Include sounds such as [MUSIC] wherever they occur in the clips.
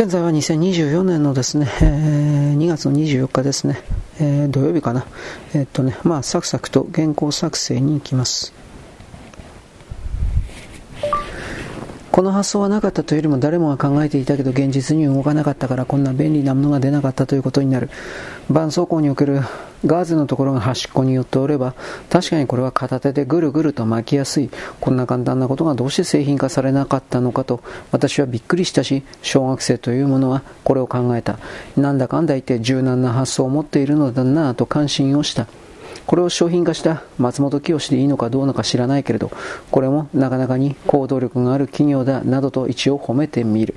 現在は2024年のですね、えー、2月の24日ですね、えー、土曜日かな。えー、っとね、まあ、サクサクと原稿作成に行きます。この発想はなかったというよりも誰もが考えていたけど現実に動かなかったからこんな便利なものが出なかったということになる。絆創膏におけるガーゼのところが端っこに寄っておれば確かにこれは片手でぐるぐると巻きやすい。こんな簡単なことがどうして製品化されなかったのかと私はびっくりしたし小学生というものはこれを考えた。なんだかんだ言って柔軟な発想を持っているのだなと感心をした。これを商品化した松本清でいいのかどうなのか知らないけれど、これもなかなかに行動力がある企業だなどと一応褒めてみる。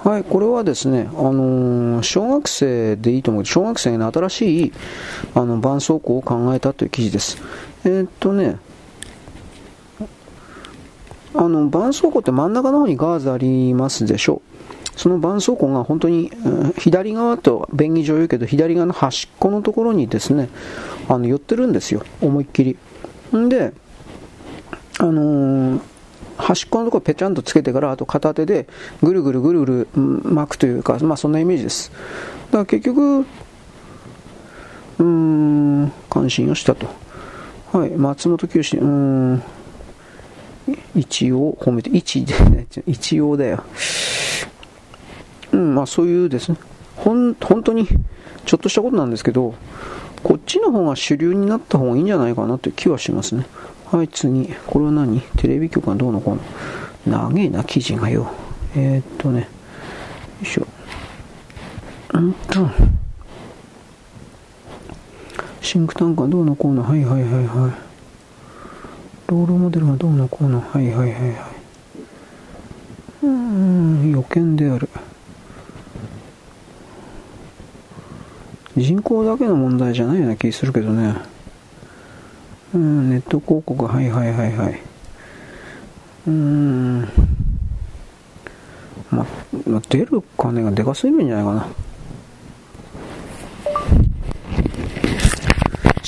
はい、これはですね、あのー、小学生でいいと思う。小学生の新しい、あの、絆創膏を考えたという記事です。えー、っとね、あの、絆創膏って真ん中の方にガーゼありますでしょう。その絆創膏が本当に、左側と便宜上言うけど、左側の端っこのところにですね、あの寄ってるんですよ、思いっきり。んで、あのー、端っこのところぺちゃんとつけてから、あと片手でぐるぐるぐるぐる巻くというか、まあそんなイメージです。だから結局、うーん、関心をしたと。はい、松本清うーん、一応褒めて、一でね、一応だよ。うん、まあそういうですね、ほん、本当にちょっとしたことなんですけど、こっちの方が主流になった方がいいんじゃないかなという気はしますね。はい、次。これは何？テレビ局がどうのこうの？長えな、記事がよ。えー、っとね、よいしょ。んと、シンクタンクはどうのこうの？はいはいはいはい。ロールモデルがどうのこうの？はいはいはいはい。うーん、予見である。人口だけの問題じゃないような気するけどね。うん、ネット広告、はいはいはいはい。うん。ま、ま出る金がでかすぎるんじゃないかな。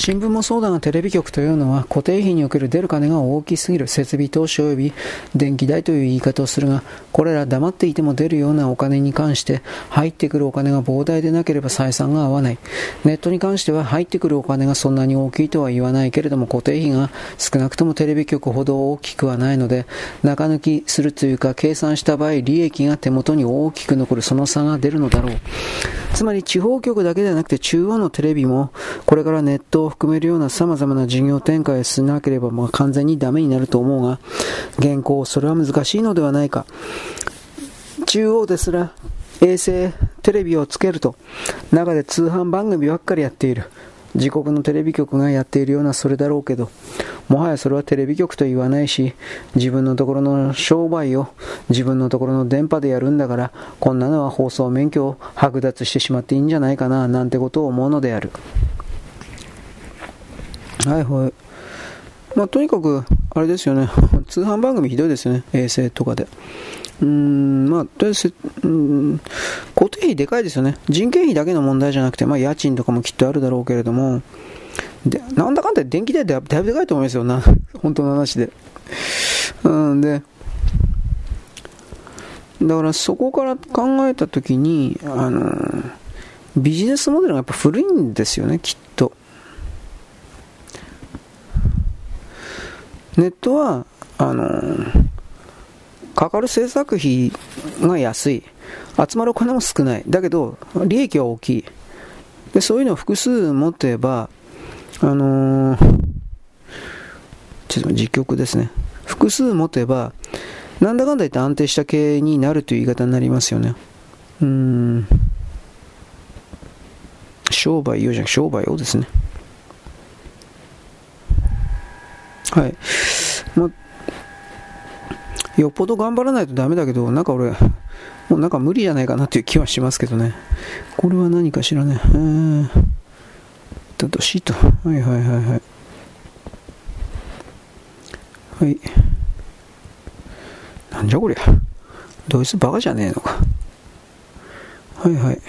新聞もそうだがテレビ局というのは固定費における出る金が大きすぎる設備投資及び電気代という言い方をするが、これら黙っていても出るようなお金に関して入ってくるお金が膨大でなければ採算が合わない。ネットに関しては入ってくるお金がそんなに大きいとは言わないけれども固定費が少なくともテレビ局ほど大きくはないので、中抜きするというか計算した場合利益が手元に大きく残るその差が出るのだろう。つまり地方局だけではなくて中央のテレビもこれからネット含めるような様々な事業展開をしなければまあ完全にダメになると思うが、現行それは難しいのではないか。中央ですら衛星テレビをつけると、中で通販番組ばっかりやっている。自国のテレビ局がやっているようなそれだろうけど、もはやそれはテレビ局と言わないし、自分のところの商売を自分のところの電波でやるんだから、こんなのは放送免許を剥奪してしまっていいんじゃないかな、なんてことを思うのである。はいはい。まあ、とにかく、あれですよね。[LAUGHS] 通販番組ひどいですよね。衛星とかで。うん、まあ、とりあえず、うん、固定費でかいですよね。人件費だけの問題じゃなくて、まあ、家賃とかもきっとあるだろうけれども、で、なんだかんだ電気代ってだいぶでかいと思いますよな。[LAUGHS] 本当の話で。うんで、だからそこから考えたときに、あの、ビジネスモデルがやっぱ古いんですよね、きっと。ネットは、あのかかる制作費が安い。集まるお金も少ない。だけど、利益は大きい。で、そういうのを複数持てば、あのー、ちょっと実局ですね。複数持てば、なんだかんだ言って安定した経営になるという言い方になりますよね。うん。商売用じゃなく商売をですね。はい。まよっぽど頑張らないとダメだけど、なんか俺、もうなんか無理じゃないかなっていう気はしますけどね。これは何かしらね。えー、だとシート。はいはいはいはい。はい。なんじゃこりゃ。ドイツバカじゃねえのか。はいはい。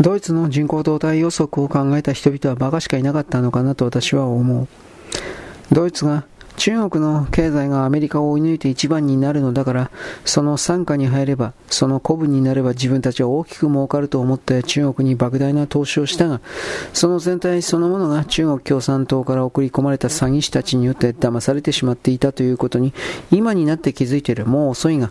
ドイツの人口動態予測を考えた人々は馬鹿しかいなかったのかなと私は思う。ドイツが中国の経済がアメリカを追い抜いて一番になるのだから、その傘下に入れば、その古文になれば自分たちは大きく儲かると思って中国に莫大な投資をしたが、その全体そのものが中国共産党から送り込まれた詐欺師たちによって騙されてしまっていたということに、今になって気づいている。もう遅いが、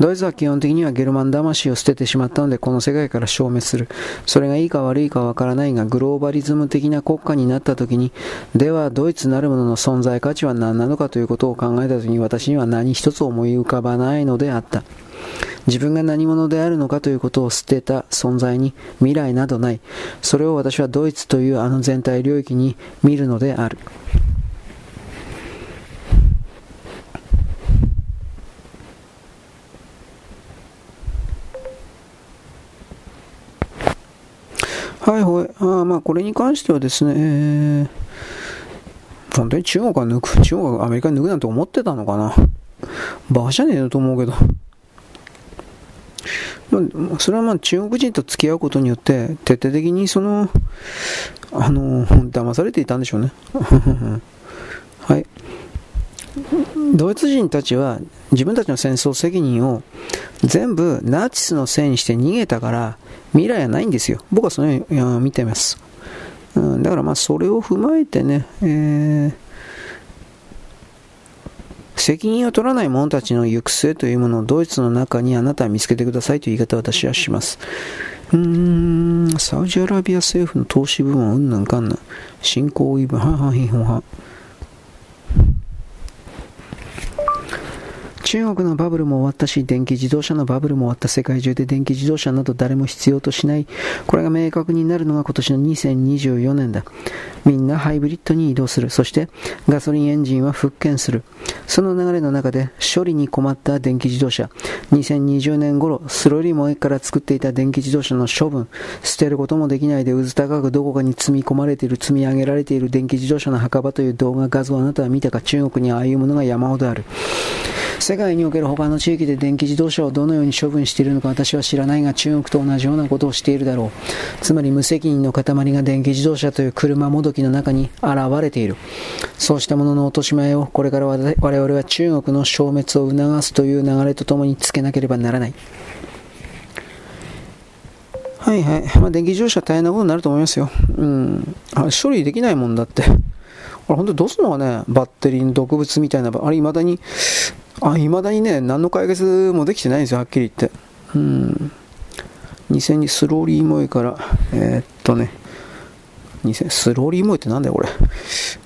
ドイツは基本的にはゲルマン魂を捨ててしまったので、この世界から消滅する。それがいいか悪いかわからないが、グローバリズム的な国家になった時に、ではドイツなるものの存在価値は何なのかということを考えた時に私には何一つ思い浮かばないのであった。自分が何者であるのかということを捨てた存在に未来などない。それを私はドイツというあの全体領域に見るのである。はいはい。あまあ、これに関してはですね、えー、本当に中国は抜く、中国がアメリカに抜くなんて思ってたのかな。バカじゃねえよと思うけど。まあ、それはまあ中国人と付き合うことによって、徹底的にその、あの、騙されていたんでしょうね。[LAUGHS] はい。ドイツ人たちは自分たちの戦争責任を全部ナチスのせいにして逃げたから未来はないんですよ。僕はそのように見てます。うん、だからまあそれを踏まえてね、えー、責任を取らない者たちの行く末というものをドイツの中にあなたは見つけてくださいという言い方を私はします。うーん、サウジアラビア政府の投資部門うんなんかんな。新興イブ、ははひほは。中国のバブルも終わったし、電気自動車のバブルも終わった世界中で電気自動車など誰も必要としない。これが明確になるのが今年の2024年だ。みんなハイブリッドに移動する。そしてガソリンエンジンは復権する。その流れの中で処理に困った電気自動車。2020年頃、スローリモエから作っていた電気自動車の処分。捨てることもできないで渦高くどこかに積み込まれている、積み上げられている電気自動車の墓場という動画画像をあなたは見たか中国にああいうものが山ほどある。世界における他の地域で電気自動車をどのように処分しているのか私は知らないが中国と同じようなことをしているだろう。つまり無責任の塊が電気自動車という車もどきの中に現れている。そうしたものの落とし前をこれから我々は中国の消滅を促すという流れとともにつけなければならない。はいはい。まあ、電気自動車大変なことになると思いますよ。うん。あ処理できないもんだって。あれ本当にどうすんのかねバッテリーの毒物みたいな。あれ未だにあ、未だにね、何の解決もできてないんですよ、はっきり言って。うん。2000にスローリーモエから、えー、っとね、2000スローリーモエってなんだよ、これ。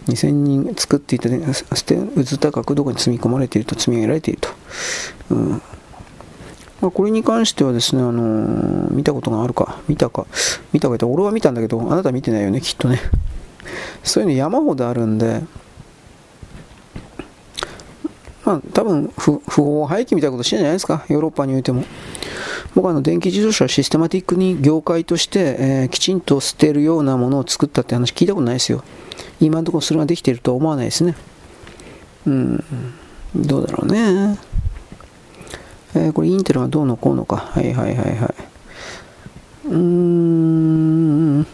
2000人作っていた、ね、捨て、渦高くどこに積み込まれていると、積み上げられていると。うん。まあ、これに関してはですね、あのー、見たことがあるか、見たか、見たかって、俺は見たんだけど、あなた見てないよね、きっとね。そういうの山ほどあるんで、まあ、多分不法廃棄みたいなことしてるんじゃないですか、ヨーロッパにおいても。僕はあの電気自動車をシステマティックに業界として、えー、きちんと捨てるようなものを作ったって話聞いたことないですよ。今のところそれができているとは思わないですね。うん、どうだろうね。えー、これインテルはどうのこうのか。はいはいはいはい。うーん。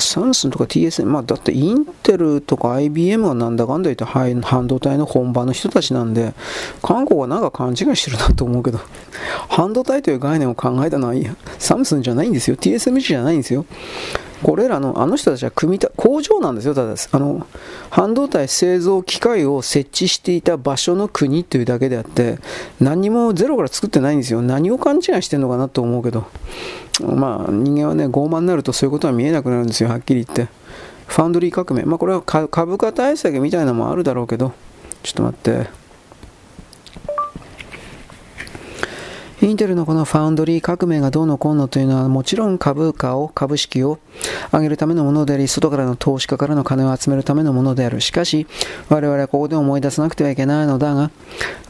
サムスンとか TSM、まあ、だってインテルとか IBM はなんだかんだ言って半導体の本場の人たちなんで、韓国はなんか勘違いしてるなと思うけど、半導体という概念を考えたのはサムスンじゃないんですよ。TSMC じゃないんですよ。これらの、あの人たちは組みた、工場なんですよ、ただあの、半導体製造機械を設置していた場所の国というだけであって、何もゼロから作ってないんですよ。何を勘違いしてるのかなと思うけど、まあ、人間はね、傲慢になるとそういうことは見えなくなるんですよ、はっきり言って。ファンドリー革命。まあ、これは株価対策みたいなのもあるだろうけど、ちょっと待って。インテルのこのファウンドリー革命がどうのこうのというのはもちろん株価を、株式を上げるためのものであり、外からの投資家からの金を集めるためのものである。しかし、我々はここで思い出さなくてはいけないのだが、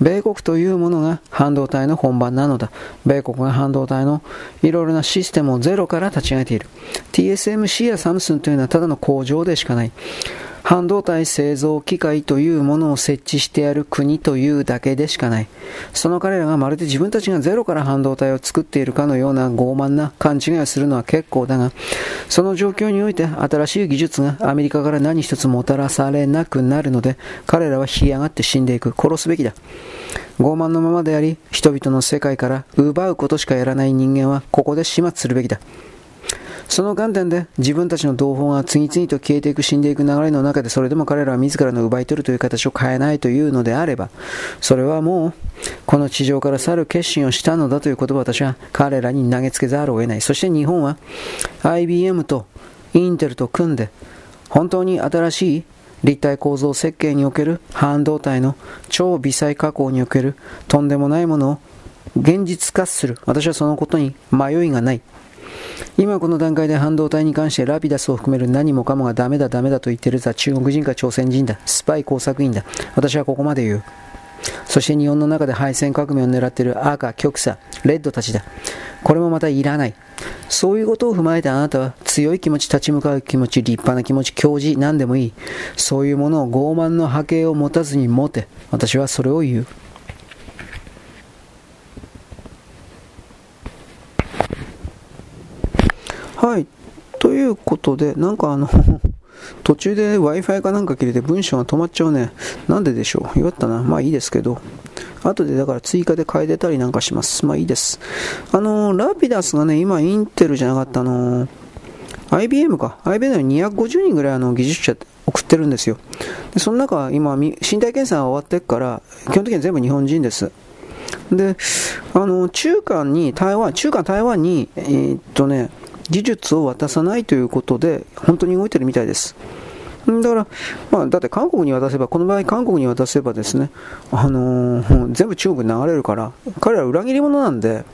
米国というものが半導体の本番なのだ。米国が半導体のいろいろなシステムをゼロから立ち上げている。TSMC やサムスンというのはただの工場でしかない。半導体製造機械というものを設置してやる国というだけでしかない。その彼らがまるで自分たちがゼロから半導体を作っているかのような傲慢な勘違いをするのは結構だが、その状況において新しい技術がアメリカから何一つもたらされなくなるので、彼らは干上がって死んでいく。殺すべきだ。傲慢のままであり、人々の世界から奪うことしかやらない人間はここで始末するべきだ。その観点で自分たちの同胞が次々と消えていく死んでいく流れの中でそれでも彼らは自らの奪い取るという形を変えないというのであればそれはもうこの地上から去る決心をしたのだということを私は彼らに投げつけざるを得ない。そして日本は IBM とインテルと組んで本当に新しい立体構造設計における半導体の超微細加工におけるとんでもないものを現実化する。私はそのことに迷いがない。今この段階で半導体に関してラピダスを含める何もかもがダメだダメだと言ってるは中国人か朝鮮人だ。スパイ工作員だ。私はここまで言う。そして日本の中で敗戦革命を狙っている赤、極左、レッドたちだ。これもまたいらない。そういうことを踏まえてあなたは強い気持ち、立ち向かう気持ち、立派な気持ち、教示、何でもいい。そういうものを傲慢の波形を持たずに持て。私はそれを言う。はい。ということで、なんかあの [LAUGHS] 途中で Wi-Fi かなんか切れて文章が止まっちゃうね。なんででしょう？よかったな。まあいいですけど。後でだから追加で変えてたりなんかします。まあいいです。あのラピダスがね、今インテルじゃなかったあの IBM か。IBM に250人ぐらいあの技術者送ってるんですよ。で、その中、今、身体検査が終わってから、基本的には全部日本人です。で、あの、中間に、台湾、中間台湾に、えー、っとね、技術を渡さないということで、本当に動いてるみたいです。だから、まあ、だって韓国に渡せば、この場合韓国に渡せばですね、あのー、全部中国に流れるから、彼ら裏切り者なんで、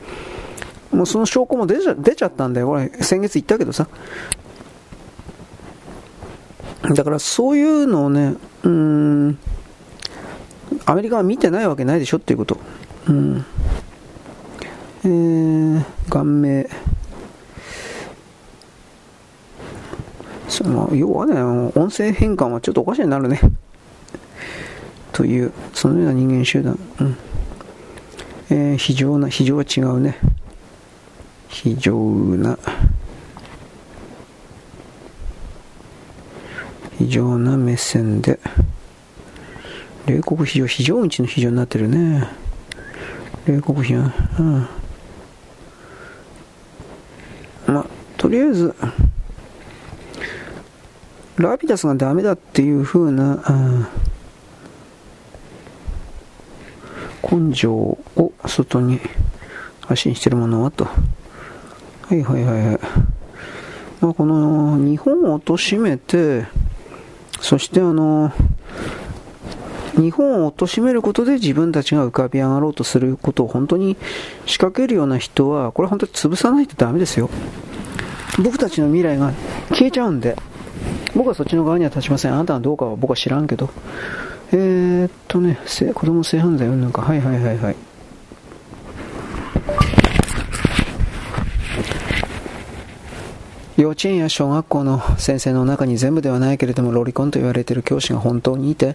もうその証拠も出ちゃ出ちゃったんだよ。これ、先月言ったけどさ。だからそういうのをね、うん、アメリカは見てないわけないでしょっていうこと。うん。えー、顔面。その要はね、音声変換はちょっとおかしになるね。という、そのような人間集団。うんえー、非常な、非常は違うね。非常な、非常な目線で、冷酷非常、非常値の非常になってるね。冷酷非常、うん。まあ、とりあえず、ラピダスがダメだっていう風な、根性を外に発信してるものはと。はいはいはいはい。まあ、この日本を貶めて、そしてあの、日本を貶めることで自分たちが浮かび上がろうとすることを本当に仕掛けるような人は、これ本当に潰さないとダメですよ。僕たちの未来が消えちゃうんで。僕はそっちの側には立ちません。あなたはどうかは僕は知らんけど。えー、っとね、子供性犯罪うんぬんか。はいはいはいはい。幼稚園や小学校の先生の中に全部ではないけれどもロリコンと言われている教師が本当にいて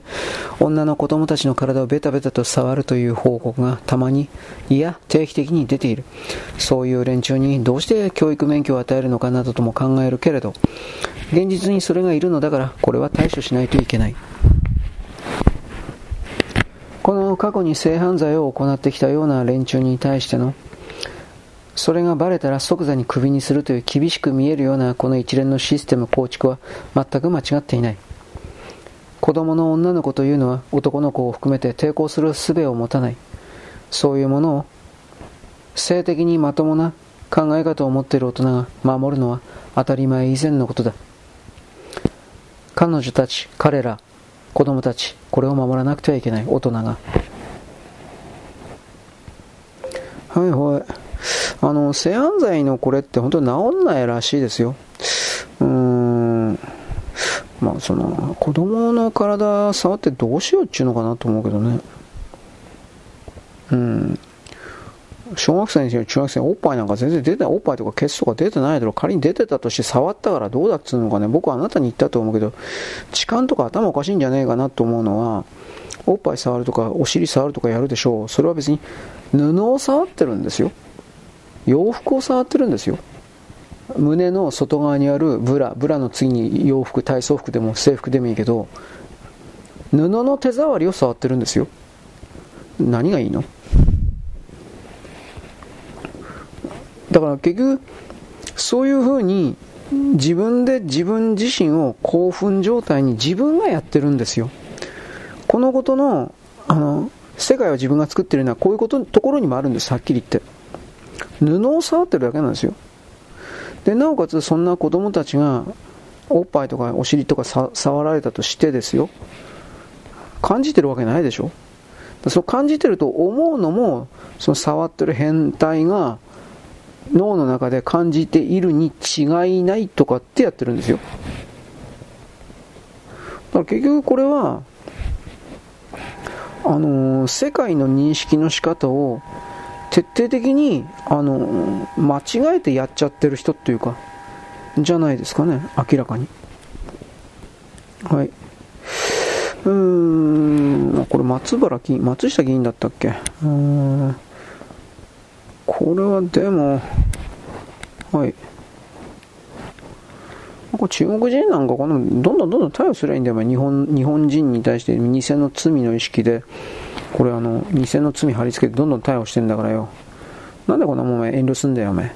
女の子供たちの体をベタベタと触るという報告がたまにいや定期的に出ている。そういう連中にどうして教育免許を与えるのかなどとも考えるけれど現実にそれがいるのだからこれは対処しないといけない。この過去に性犯罪を行ってきたような連中に対してのそれがバレたら即座にクビにするという厳しく見えるようなこの一連のシステム構築は全く間違っていない。子供の女の子というのは男の子を含めて抵抗する術を持たない。そういうものを性的にまともな考え方を持っている大人が守るのは当たり前以前のことだ。彼女たち彼ら子供たちこれを守らなくてはいけない大人が。はいはい。あの、性犯罪のこれって本当に治んないらしいですよ。うーん。まあ、その、子供の体触ってどうしようっていうのかなと思うけどね。うん。小学生にしろ中学生おっぱいなんか全然出てない、おっぱいとかケツとか出てないだろ。仮に出てたとして触ったからどうだっつうのかね、僕はあなたに言ったと思うけど、痴漢とか頭おかしいんじゃねえかなと思うのは、おっぱい触るとか、お尻触るとかやるでしょう。それは別に布を触ってるんですよ。洋服を触ってるんですよ。胸の外側にあるブラ、ブラの次に洋服、体操服でも制服でもいいけど、布の手触りを触ってるんですよ。何がいいの？だから結局、そういうふうに自分で自分自身を興奮状態に自分がやってるんですよ。このことの、あの、世界を自分が作ってるのはこういうことところにもあるんです、はっきり言って。布を触ってるだけなんですよ。で、なおかつそんな子供たちがおっぱいとかお尻とか触られたとしてですよ。感じてるわけないでしょ。そう感じてると思うのも、その触ってる変態が脳の中で感じているに違いないとかってやってるんですよ。だから結局これは、あのー、世界の認識の仕方を徹底的に、あの、間違えてやっちゃってる人っていうか、じゃないですかね、明らかに。はい。うーん、これ松原議員、松下議員だったっけ？うーん。これはでも、はい。これ中国人なんかこのどんどんどんどん逮捕すりゃいいんだよ、日本日本人に対して偽の罪の意識で、これあの、偽の罪貼り付けてどんどん逮捕してんだからよ。なんでこんなもん遠慮すんだよ、お前。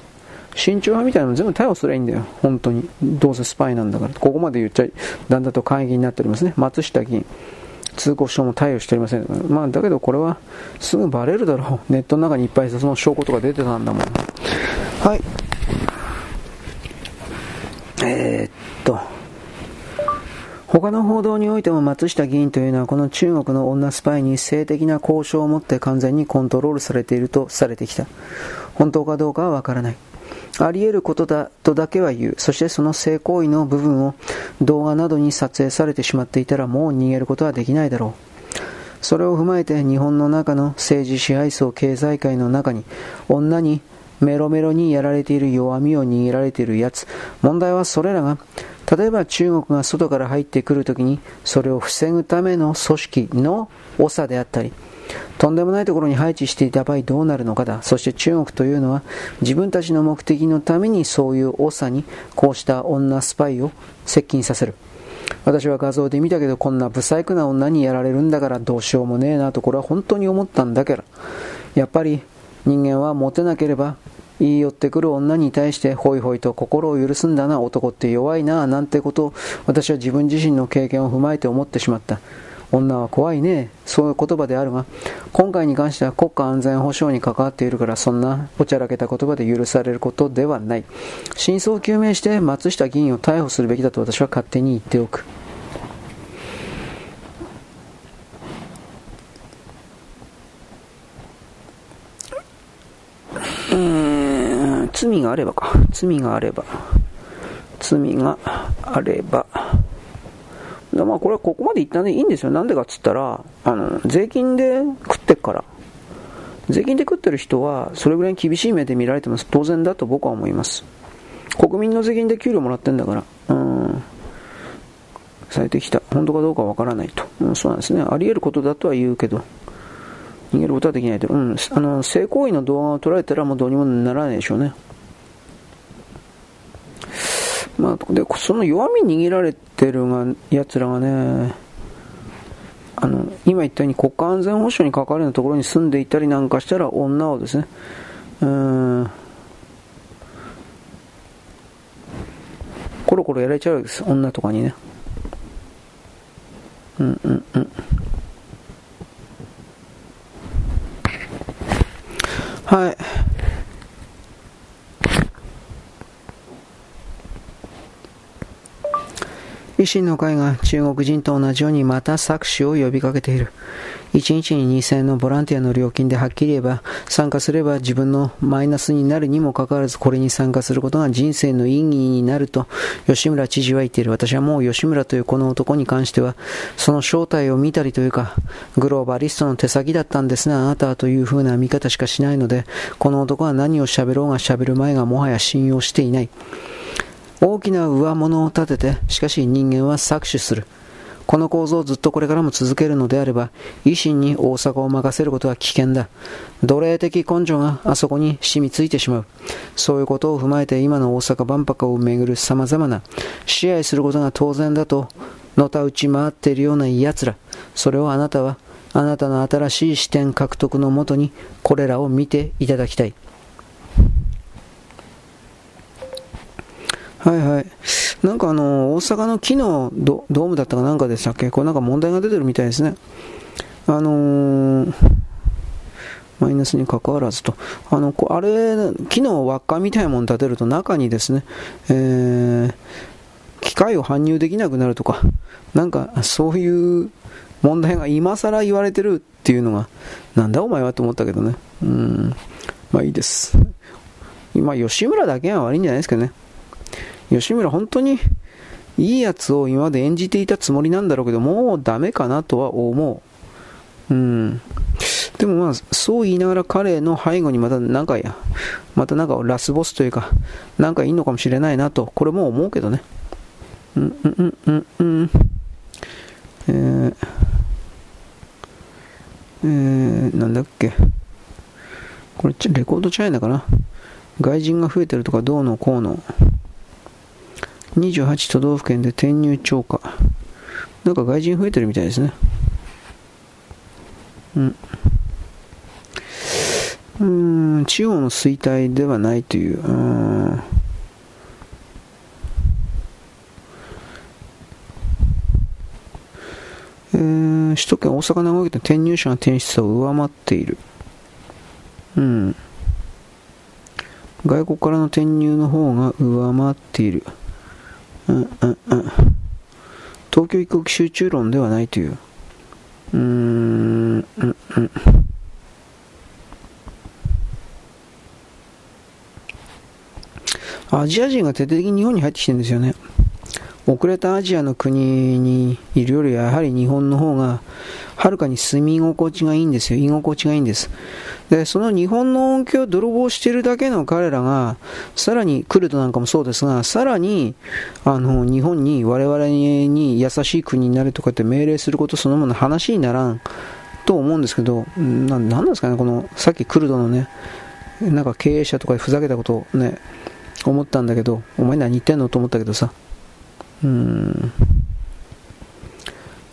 身長派みたいなの全部逮捕すりゃいいんだよ。本当に。どうせスパイなんだから。ここまで言っちゃい、だんだんと会議になっておりますね。松下議員。通告書も対応しておりません。まあ、だけどこれはすぐバレるだろう。ネットの中にいっぱいその証拠とか出てたんだもん。はい。えー、っと。他の報道においても松下議員というのはこの中国の女スパイに性的な交渉をもって完全にコントロールされているとされてきた。本当かどうかはわからない。あり得ることだとだけは言う。そしてその性行為の部分を動画などに撮影されてしまっていたらもう逃げることはできないだろう。それを踏まえて日本の中の政治支配層経済界の中に女にメロメロにやられている弱みを握られているやつ。問題はそれらが例えば中国が外から入ってくるときにそれを防ぐための組織の長であったりとんでもないところに配置していた場合どうなるのかだ。そして中国というのは自分たちの目的のためにそういう長にこうした女スパイを接近させる。私は画像で見たけどこんな不細工な女にやられるんだからどうしようもねえなとこれは本当に思ったんだけどやっぱり人間はモテなければ言い寄ってくる女に対してホイホイと心を許すんだな男って弱いななんてことを私は自分自身の経験を踏まえて思ってしまった女は怖いね。そういう言葉であるが、今回に関しては国家安全保障に関わっているから、そんなおちゃらけた言葉で許されることではない。真相を究明して松下議員を逮捕するべきだと私は勝手に言っておく。罪があればか。罪があれば。罪があれば。でまあこれはここまでいったんでいいんですよ。なんでかっつったら、あの、税金で食ってっから。税金で食ってる人は、それぐらい厳しい目で見られてます。当然だと僕は思います。国民の税金で給料もらってんだから。うん。されてきた。本当かどうかわからないと。うん、そうなんですね。あり得ることだとは言うけど、逃げることはできないと。うん。あの、性行為の動画を撮られたらもうどうにもならないでしょうね。まあ、で、その弱み握られてるが、奴らがね、あの、今言ったように国家安全保障に関わるようなところに住んでいたりなんかしたら女をですね、うん、コロコロやられちゃうわけです、女とかにね。うんうんうん。はい。維新の会が中国人と同じようにまた搾取を呼びかけている。1日に2000円のボランティアの料金ではっきり言えば、参加すれば自分のマイナスになるにもかかわらず、これに参加することが人生の意義になると、吉村知事は言っている。私はもう吉村というこの男に関しては、その正体を見たりというか、グローバリストの手先だったんですね、あなたはという風な見方しかしないので、この男は何を喋ろうが喋る前がもはや信用していない。大きな上物を立てて、しかし人間は搾取する。この構造をずっとこれからも続けるのであれば、維新に大阪を任せることは危険だ。奴隷的根性があそこに染みついてしまう。そういうことを踏まえて今の大阪万博をめぐる様々な支配することが当然だと、のたうち回っているような奴ら。それをあなたは、あなたの新しい視点獲得のもとに、これらを見ていただきたい。はいはい。なんかあの、大阪の木のドームだったかなんかでしたっけ？これなんか問題が出てるみたいですね。あのー、マイナスに関わらずと。あの、こあれ、木の輪っかみたいなもの立てると中にですね、えー、機械を搬入できなくなるとか、なんかそういう問題が今更言われてるっていうのが、なんだお前はと思ったけどね。うん、まあいいです。今、吉村だけが悪いんじゃないですかね。吉村本当にいいやつを今まで演じていたつもりなんだろうけど、もうダメかなとは思う。うん。でもまあ、そう言いながら彼の背後にまたなんかや、またなんかラスボスというか、なんかいいのかもしれないなと、これも思うけどね。うんうんうんうんうん。えー、えー、なんだっけ。これ、レコードチャイナかな。外人が増えてるとかどうのこうの。28都道府県で転入超過。なんか外人増えてるみたいですね。うん。うん、地方の衰退ではないという。うんえー、首都圏、大阪、名古屋県転入者の転出を上回っている。うん。外国からの転入の方が上回っている。うんうんうん。東京一国集中論ではないという。うーん、うんうん。アジア人が徹底的に日本に入ってきてるんですよね。遅れたアジアの国にいるよりはやはり日本の方がはるかに住み心地がいいんですよ。居心地がいいんです。で、その日本の恩恵を泥棒しているだけの彼らが、さらに、クルドなんかもそうですが、さらに、あの、日本に我々に優しい国になるとかって命令することそのもの話にならんと思うんですけど、ななんなんですかね、この、さっきクルドのね、なんか経営者とかでふざけたことをね、思ったんだけど、お前何言ってんのと思ったけどさ、うん、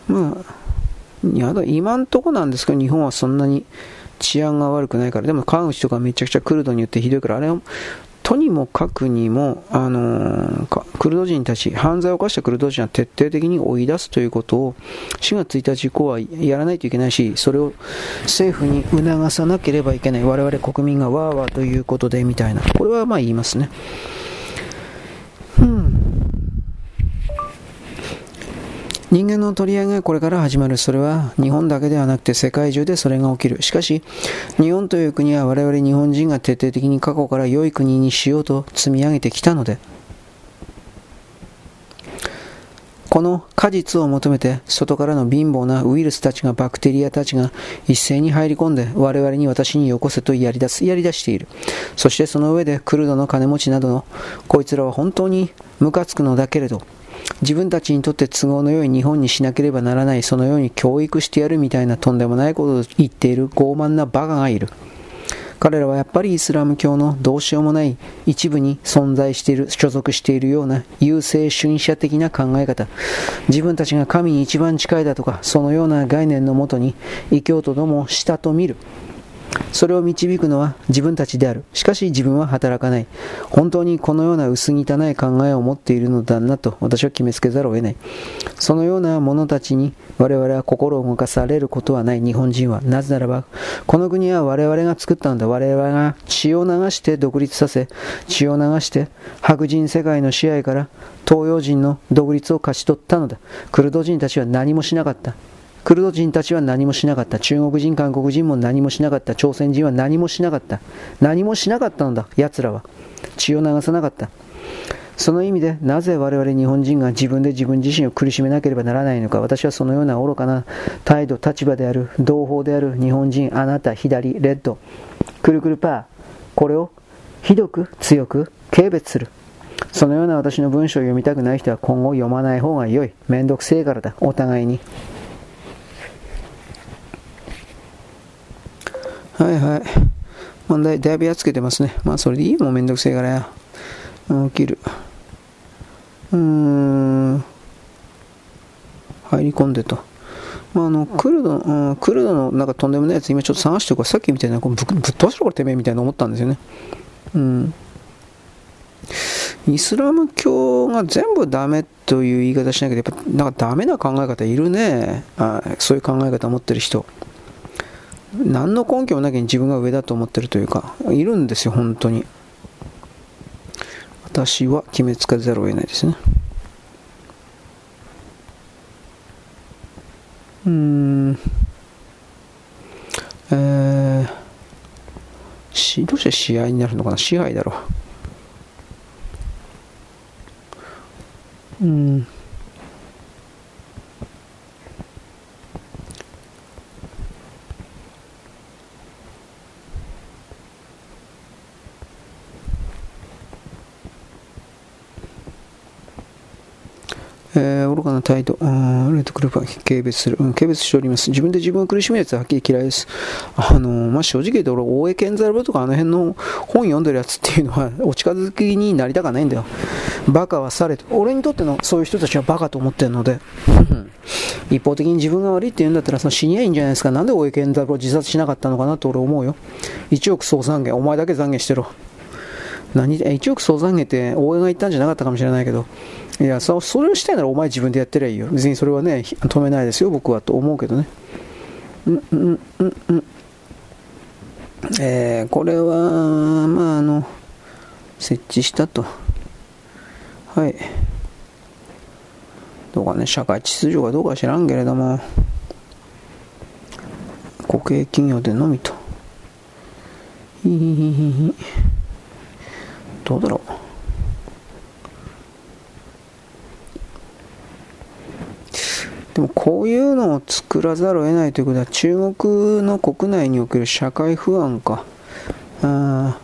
まあ、今んとこなんですけど、日本はそんなに治安が悪くないから、でも川口とかめちゃくちゃクルドによってひどいから、あれは、とにもかくにも、あのー、クルド人たち、犯罪を犯したクルド人は徹底的に追い出すということを、4月1日以降はやらないといけないし、それを政府に促さなければいけない。我々国民がわーわーということで、みたいな。これはまあ言いますね。うん。人間の取り合いがこれから始まる。それは日本だけではなくて世界中でそれが起きる。しかし、日本という国は我々日本人が徹底的に過去から良い国にしようと積み上げてきたので、この果実を求めて外からの貧乏なウイルスたちがバクテリアたちが一斉に入り込んで我々に私によこせとやり出す、やり出している。そしてその上でクルドの金持ちなどのこいつらは本当にムカつくのだけれど自分たちにとって都合の良い日本にしなければならない、そのように教育してやるみたいなとんでもないことを言っている傲慢なバカがいる。彼らはやっぱりイスラム教のどうしようもない一部に存在している、所属しているような優勢主義者的な考え方、自分たちが神に一番近いだとか、そのような概念のもとに異教徒どもをしたと見る。それを導くのは自分たちである。しかし自分は働かない。本当にこのような薄汚い考えを持っているのだなと私は決めつけざるを得ない。そのような者たちに我々は心を動かされることはない日本人は。なぜならば、この国は我々が作ったんだ。我々が血を流して独立させ、血を流して白人世界の支配から東洋人の独立を勝ち取ったのだ。クルド人たちは何もしなかった。クルド人たちは何もしなかった。中国人、韓国人も何もしなかった。朝鮮人は何もしなかった。何もしなかったのだ、奴らは。血を流さなかった。その意味で、なぜ我々日本人が自分で自分自身を苦しめなければならないのか。私はそのような愚かな態度、立場である、同胞である日本人、あなた、左、レッド、くるくるパー、これをひどく強く軽蔑する。そのような私の文章を読みたくない人は今後読まない方が良い。めんどくせえからだ、お互いに。はいはい。問題、だいぶやっつけてますね。まあ、それでいいもんめんどくせえからや。起きる。うーん。入り込んでと。まあ、あの、クルド、うん、クルドのなんかとんでもないやつ今ちょっと探しておくさっきみたいな、こぶぶっ飛ばしろこれてめえみたいな思ったんですよね。うん。イスラム教が全部ダメという言い方しないけど、やっぱなんかダメな考え方いるね。あそういう考え方を持ってる人。何の根拠もなきゃ自分が上だと思ってるというか、いるんですよ、本当に。私は決めつけざるを得ないですね。うん。えー、し、どうして試合になるのかな？支配だろう。うん。態度、うん、レッドクループは軽蔑する、うん、軽蔑しております。自分で自分を苦しむやつははっきり嫌いです。あのまあ、正直言うと、俺、大江健三郎とかあの辺の本読んでるやつっていうのは、[LAUGHS] お近づきになりたかないんだよ。バカはされと。俺にとってのそういう人たちはバカと思ってるので、[LAUGHS] 一方的に自分が悪いって言うんだったら、その死にゃいいんじゃないですか。なんで大江健三郎自殺しなかったのかなと俺思うよ。1億総懺悔、お前だけ懺悔してろ。何1億総懺悔って大江が言ったんじゃなかったかもしれないけど、いやそれをしたいならお前自分でやってりゃいいよ。別にそれはね止めないですよ僕はと思うけどね。うんうんうんうん。えー、これはまああの設置したと。はい。どうかね社会秩序がどうか知らんけれども国営企業でのみと。どうだろう。でもこういうのを作らざるを得ないということは中国の国内における社会不安か。あ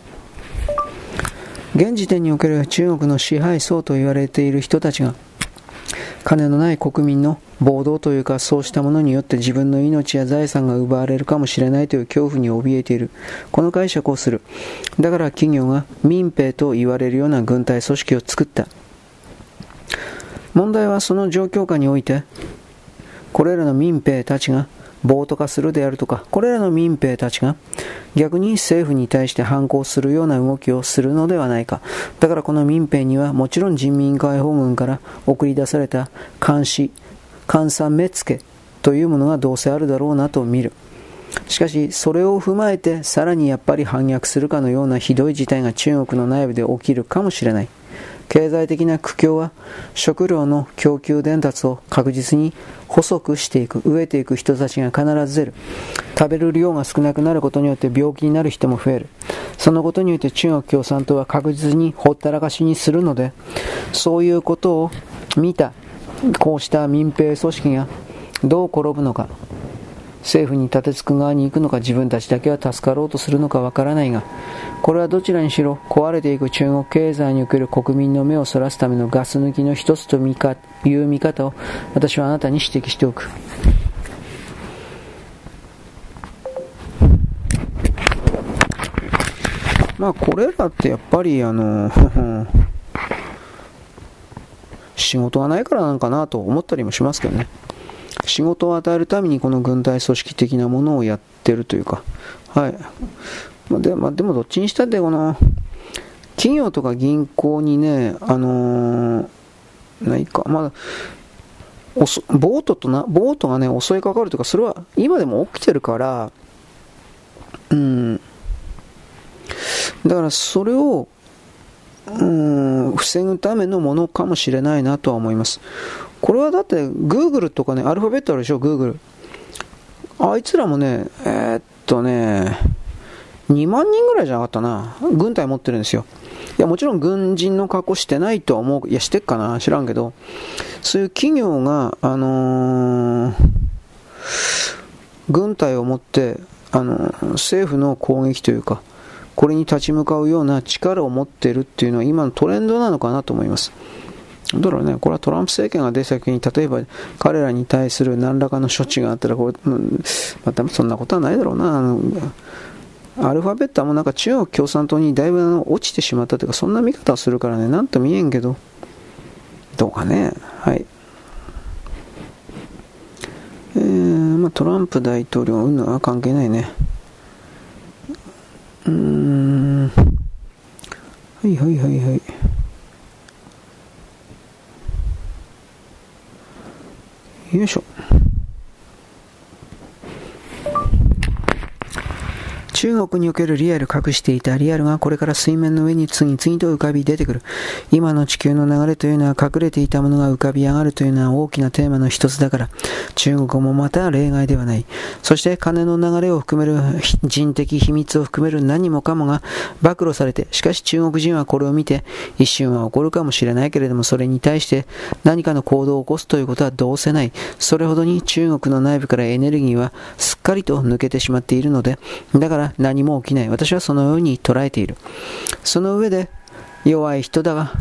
現時点における中国の支配層と言われている人たちが金のない国民の暴動というかそうしたものによって自分の命や財産が奪われるかもしれないという恐怖に怯えている。この解釈をする。だから企業が民兵と言われるような軍隊組織を作った。問題はその状況下においてこれらの民兵たちが暴徒化するであるとか、これらの民兵たちが逆に政府に対して反抗するような動きをするのではないか。だからこの民兵にはもちろん人民解放軍から送り出された監視、監査目付というものがどうせあるだろうなと見る。しかし、それを踏まえて、さらにやっぱり反逆するかのようなひどい事態が中国の内部で起きるかもしれない。経済的な苦境は食料の供給伝達を確実に細くしていく、飢えていく人たちが必ず出る。食べる量が少なくなることによって病気になる人も増える。そのことによって中国共産党は確実にほったらかしにするので、そういうことを見た、こうした民兵組織がどう転ぶのか、政府に立てつく側に行くのか自分たちだけは助かろうとするのかわからないが、これはどちらにしろ壊れていく中国経済における国民の目をそらすためのガス抜きの一つという見方を私はあなたに指摘しておく。まあこれらってやっぱりあの [LAUGHS] 仕事がないからなんかなと思ったりもしますけどね。仕事を与えるためにこの軍隊組織的なものをやってるというか、はい。まあ、でまあ、でもどっちにしたってこの、企業とか銀行にね、あのー、ないか、まあ、ボートとな、ボートがね、襲いかかるとか、それは今でも起きてるから、うん。だからそれを、うん、防ぐためのものかもしれないなとは思います。これはだって、Google とかね、アルファベットあるでしょ、Google。あいつらもね、えー、っとね、2万人ぐらいじゃなかったな。軍隊持ってるんですよ。いや、もちろん軍人の格好してないとは思う。いや、してっかな知らんけど。そういう企業が、あのー、軍隊を持って、あのー、政府の攻撃というか、これに立ち向かうような力を持ってるっていうのは今のトレンドなのかなと思います。だからね、これはトランプ政権が出た時に、例えば彼らに対する何らかの処置があったら、これ、うん、またそんなことはないだろうな。あのアルファベットもなんか中国共産党にだいぶ落ちてしまったというか、そんな見方をするからね、なんと見えんけど、どうかね、はい。えー、まあ、トランプ大統領、うんは関係ないね。うん。はいはいはいはい。よいしょ。中国におけるリアル隠していたリアルがこれから水面の上に次々と浮かび出てくる。今の地球の流れというのは隠れていたものが浮かび上がるというのは大きなテーマの一つだから、中国もまた例外ではない。そして金の流れを含める人的秘密を含める何もかもが暴露されて、しかし中国人はこれを見て一瞬は起こるかもしれないけれども、それに対して何かの行動を起こすということはどうせない。それほどに中国の内部からエネルギーはすっかりと抜けてしまっているので、だから何も起きない。私はそのように捉えている。その上で、弱い人だが、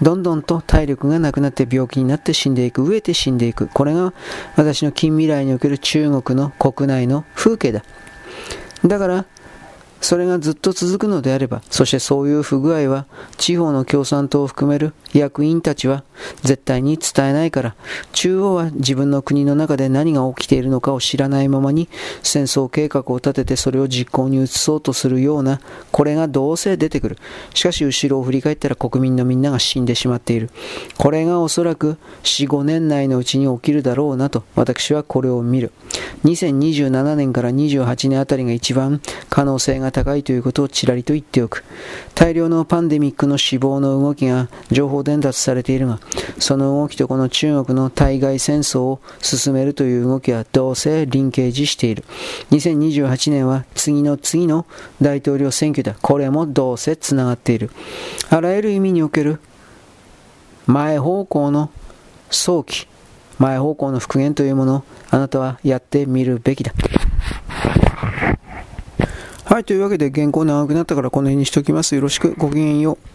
どんどんと体力がなくなって病気になって死んでいく、飢えて死んでいく。これが私の近未来における中国の国内の風景だ。だから、それがずっと続くのであれば、そしてそういう不具合は地方の共産党を含める役員たちは絶対に伝えないから、中央は自分の国の中で何が起きているのかを知らないままに戦争計画を立ててそれを実行に移そうとするような、これがどうせ出てくる。しかし後ろを振り返ったら国民のみんなが死んでしまっている。これがおそらく4、5年内のうちに起きるだろうなと、私はこれを見る。2027年から28年あたりが一番可能性が高いということをちらりと言っておく。大量のパンデミックの死亡の動きが情報伝達されているが、その動きとこの中国の対外戦争を進めるという動きはどうせリンケージしている。2028年は次の次の大統領選挙だ。これもどうせつながっている。あらゆる意味における前方向の早期、前方向の復元というものをあなたはやってみるべきだ。はい、というわけで原稿長くなったからこの辺にしときます。よろしく、ごきげんよう。